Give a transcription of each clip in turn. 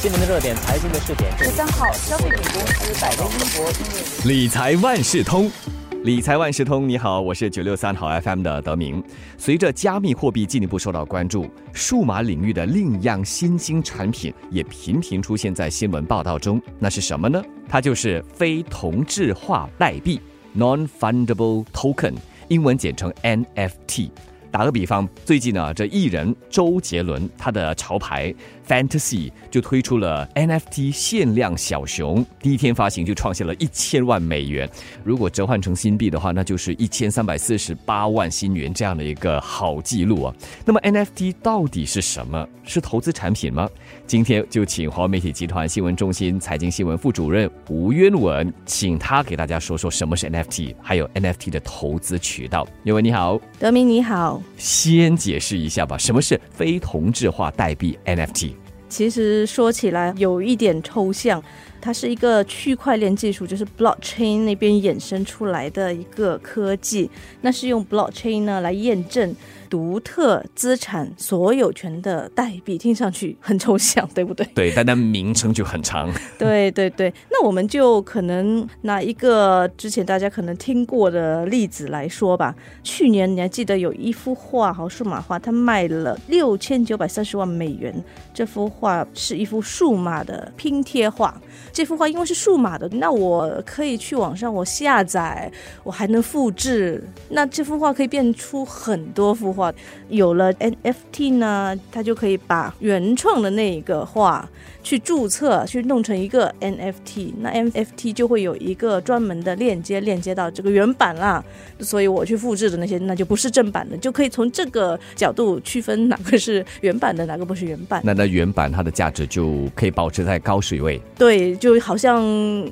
新闻的热点，财经的试点。十三号，消费品公司百威英博理财万事通，理财万事通，你好，我是九六三好 FM 的德明。随着加密货币进一步受到关注，数码领域的另一样新兴产品也频频出现在新闻报道中。那是什么呢？它就是非同质化代币 （Non-Fundable Token），英文简称 NFT。打个比方，最近呢，这艺人周杰伦他的潮牌 Fantasy 就推出了 NFT 限量小熊，第一天发行就创下了一千万美元。如果折换成新币的话，那就是一千三百四十八万新元这样的一个好记录啊。那么 NFT 到底是什么？是投资产品吗？今天就请华为媒体集团新闻中心财经新闻副主任吴渊文，请他给大家说说什么是 NFT，还有 NFT 的投资渠道。渊文你好。德明你好，先解释一下吧，什么是非同质化代币 NFT？其实说起来有一点抽象，它是一个区块链技术，就是 blockchain 那边衍生出来的一个科技，那是用 blockchain 呢来验证独特资产所有权的代币，听上去很抽象，对不对？对，但它名称就很长。对对对，那我们就可能拿一个之前大家可能听过的例子来说吧。去年你还记得有一幅画，好数码画，它卖了六千九百三十万美元。这幅画是一幅数码的拼贴画。这幅画因为是数码的，那我可以去网上我下载，我还能复制。那这幅画可以变出很多幅画。有了 NFT 呢，它就可以把原创的那一个画去注册，去弄成一个 NFT。那 NFT 就会有一个专门的链接，链接到这个原版啦。所以我去复制的那些，那就不是正版的，就可以从这个角度区分哪个是原版的，哪个不是原版。那那原版它的价值就可以保持在高水位。对，就好像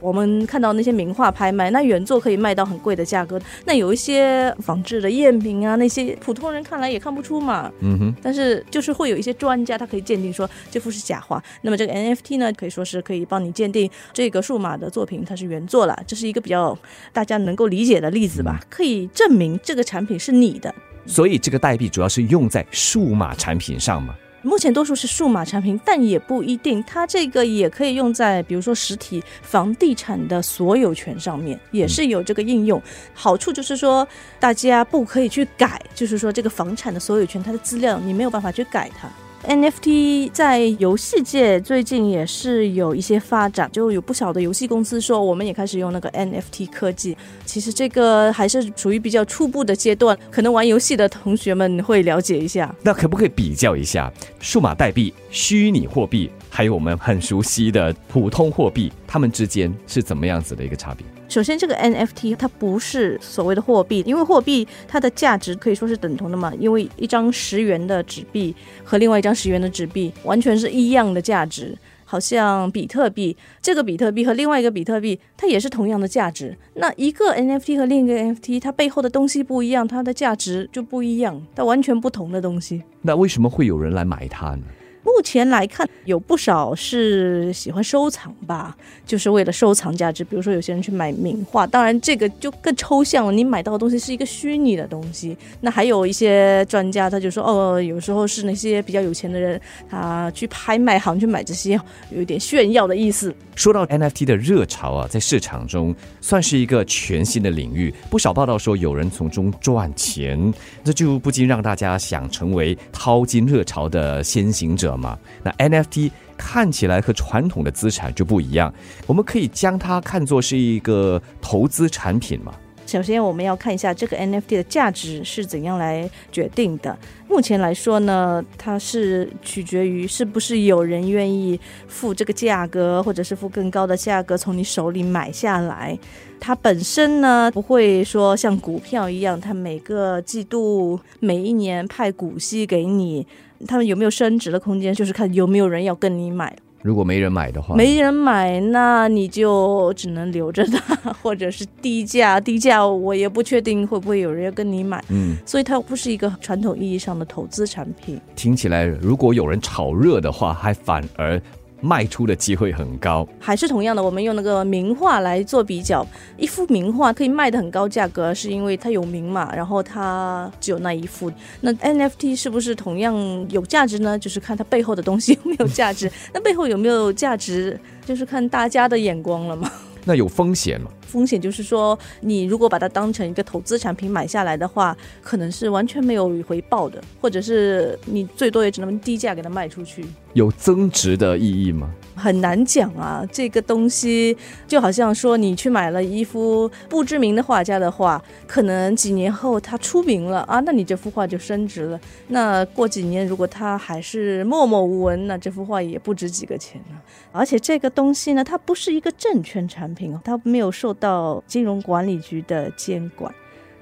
我们看到那些名画拍卖，那原作可以卖到很贵的价格。那有一些仿制的赝品啊，那些普通人看来也看不出嘛。嗯哼，但是就是会有一些专家，他可以鉴定说这幅是假画。那么这个 NFT 呢，可以说是可以帮你鉴定这个数码的作品它是原作了。这是一个比较大家能够理解的例子吧？可以证明这个产品是你的。所以这个代币主要是用在数码产品上嘛。目前多数是数码产品，但也不一定。它这个也可以用在，比如说实体房地产的所有权上面，也是有这个应用。好处就是说，大家不可以去改，就是说这个房产的所有权，它的资料你没有办法去改它。NFT 在游戏界最近也是有一些发展，就有不少的游戏公司说，我们也开始用那个 NFT 科技。其实这个还是处于比较初步的阶段，可能玩游戏的同学们会了解一下。那可不可以比较一下数码代币、虚拟货币，还有我们很熟悉的普通货币，它们之间是怎么样子的一个差别？首先，这个 NFT 它不是所谓的货币，因为货币它的价值可以说是等同的嘛。因为一张十元的纸币和另外一张十元的纸币完全是一样的价值，好像比特币，这个比特币和另外一个比特币，它也是同样的价值。那一个 NFT 和另一个 NFT，它背后的东西不一样，它的价值就不一样，它完全不同的东西。那为什么会有人来买它呢？目前来看，有不少是喜欢收藏吧，就是为了收藏价值。比如说，有些人去买名画，当然这个就更抽象了。你买到的东西是一个虚拟的东西。那还有一些专家，他就说，哦，有时候是那些比较有钱的人，他去拍卖行去买这些，有一点炫耀的意思。说到 NFT 的热潮啊，在市场中算是一个全新的领域。不少报道说有人从中赚钱，这就不禁让大家想成为淘金热潮的先行者嘛。那 NFT 看起来和传统的资产就不一样，我们可以将它看作是一个投资产品嘛？首先，我们要看一下这个 NFT 的价值是怎样来决定的。目前来说呢，它是取决于是不是有人愿意付这个价格，或者是付更高的价格从你手里买下来。它本身呢，不会说像股票一样，它每个季度、每一年派股息给你，它们有没有升值的空间，就是看有没有人要跟你买。如果没人买的话，没人买，那你就只能留着它，或者是低价。低价我也不确定会不会有人要跟你买。嗯，所以它不是一个传统意义上的投资产品。听起来，如果有人炒热的话，还反而卖出的机会很高。还是同样的，我们用那个名画来做比较，一幅名画可以卖的很高价格，是因为它有名嘛，然后它只有那一幅。那 NFT 是不是同样有价值呢？就是看它背后的东西有没有价值。那背后有没有价值，就是看大家的眼光了嘛。那有风险吗？风险就是说，你如果把它当成一个投资产品买下来的话，可能是完全没有回报的，或者是你最多也只能低价给它卖出去。有增值的意义吗？很难讲啊，这个东西就好像说你去买了一幅不知名的画家的画，可能几年后他出名了啊，那你这幅画就升值了。那过几年如果他还是默默无闻，那这幅画也不值几个钱了。而且这个东西呢，它不是一个证券产品哦，它没有受到金融管理局的监管。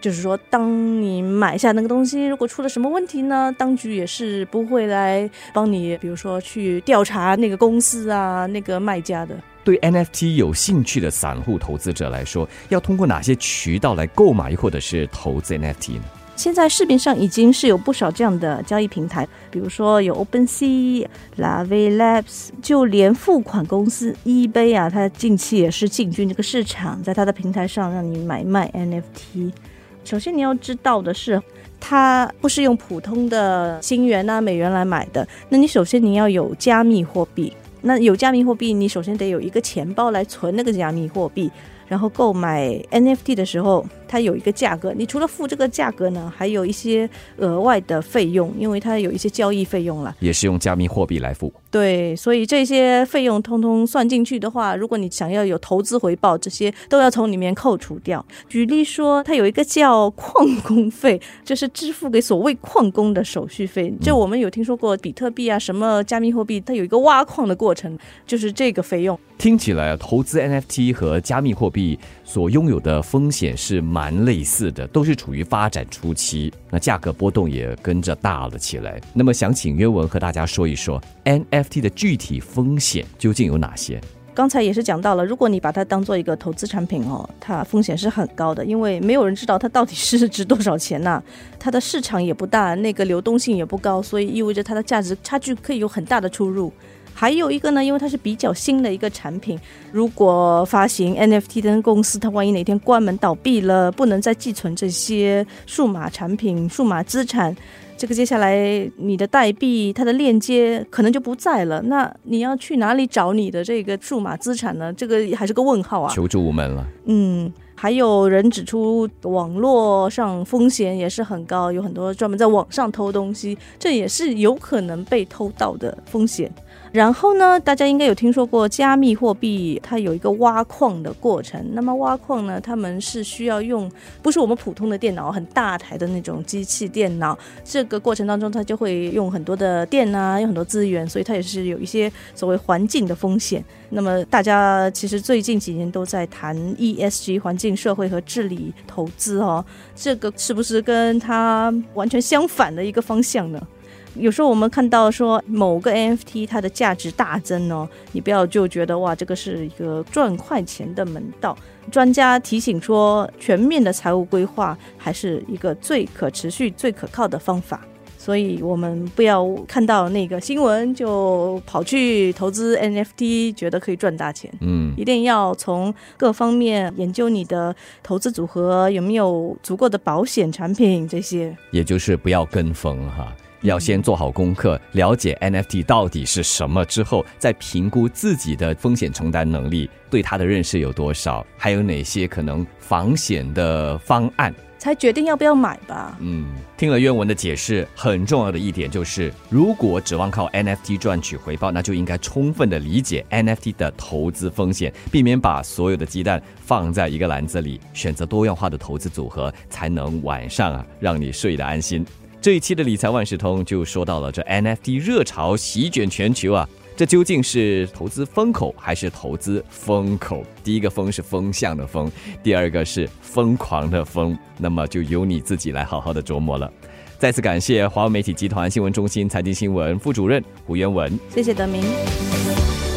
就是说，当你买下那个东西，如果出了什么问题呢，当局也是不会来帮你，比如说去调查那个公司啊，那个卖家的。对 NFT 有兴趣的散户投资者来说，要通过哪些渠道来购买或者是投资 NFT 呢？现在市面上已经是有不少这样的交易平台，比如说有 OpenSea、Lave Labs，就连付款公司 eBay 啊，它近期也是进军这个市场，在它的平台上让你买卖 NFT。首先你要知道的是，它不是用普通的金元啊、美元来买的。那你首先你要有加密货币，那有加密货币，你首先得有一个钱包来存那个加密货币，然后购买 NFT 的时候。它有一个价格，你除了付这个价格呢，还有一些额外的费用，因为它有一些交易费用了，也是用加密货币来付。对，所以这些费用通通算进去的话，如果你想要有投资回报，这些都要从里面扣除掉。举例说，它有一个叫矿工费，就是支付给所谓矿工的手续费。就我们有听说过比特币啊，什么加密货币，它有一个挖矿的过程，就是这个费用。听起来，投资 NFT 和加密货币所拥有的风险是蛮。类似的，都是处于发展初期，那价格波动也跟着大了起来。那么，想请约文和大家说一说 NFT 的具体风险究竟有哪些？刚才也是讲到了，如果你把它当做一个投资产品哦，它风险是很高的，因为没有人知道它到底是值多少钱呐，它的市场也不大，那个流动性也不高，所以意味着它的价值差距可以有很大的出入。还有一个呢，因为它是比较新的一个产品，如果发行 NFT 的公司，它万一哪天关门倒闭了，不能再寄存这些数码产品、数码资产，这个接下来你的代币它的链接可能就不在了。那你要去哪里找你的这个数码资产呢？这个还是个问号啊！求助无门了。嗯，还有人指出，网络上风险也是很高，有很多专门在网上偷东西，这也是有可能被偷盗的风险。然后呢，大家应该有听说过加密货币，它有一个挖矿的过程。那么挖矿呢，他们是需要用不是我们普通的电脑，很大台的那种机器电脑。这个过程当中，它就会用很多的电啊，用很多资源，所以它也是有一些所谓环境的风险。那么大家其实最近几年都在谈 ESG 环境、社会和治理投资哦，这个是不是跟它完全相反的一个方向呢？有时候我们看到说某个 NFT 它的价值大增哦，你不要就觉得哇，这个是一个赚快钱的门道。专家提醒说，全面的财务规划还是一个最可持续、最可靠的方法。所以，我们不要看到那个新闻就跑去投资 NFT，觉得可以赚大钱。嗯，一定要从各方面研究你的投资组合有没有足够的保险产品，这些。也就是不要跟风哈。要先做好功课，了解 NFT 到底是什么之后，再评估自己的风险承担能力，对它的认识有多少，还有哪些可能防险的方案，才决定要不要买吧。嗯，听了渊文的解释，很重要的一点就是，如果指望靠 NFT 赚取回报，那就应该充分的理解 NFT 的投资风险，避免把所有的鸡蛋放在一个篮子里，选择多样化的投资组合，才能晚上啊让你睡得安心。这一期的理财万事通就说到了这 NFT 热潮席卷全球啊，这究竟是投资风口还是投资风口？第一个风是风向的风，第二个是疯狂的疯，那么就由你自己来好好的琢磨了。再次感谢华为媒体集团新闻中心财经新闻副主任胡元文，谢谢德明。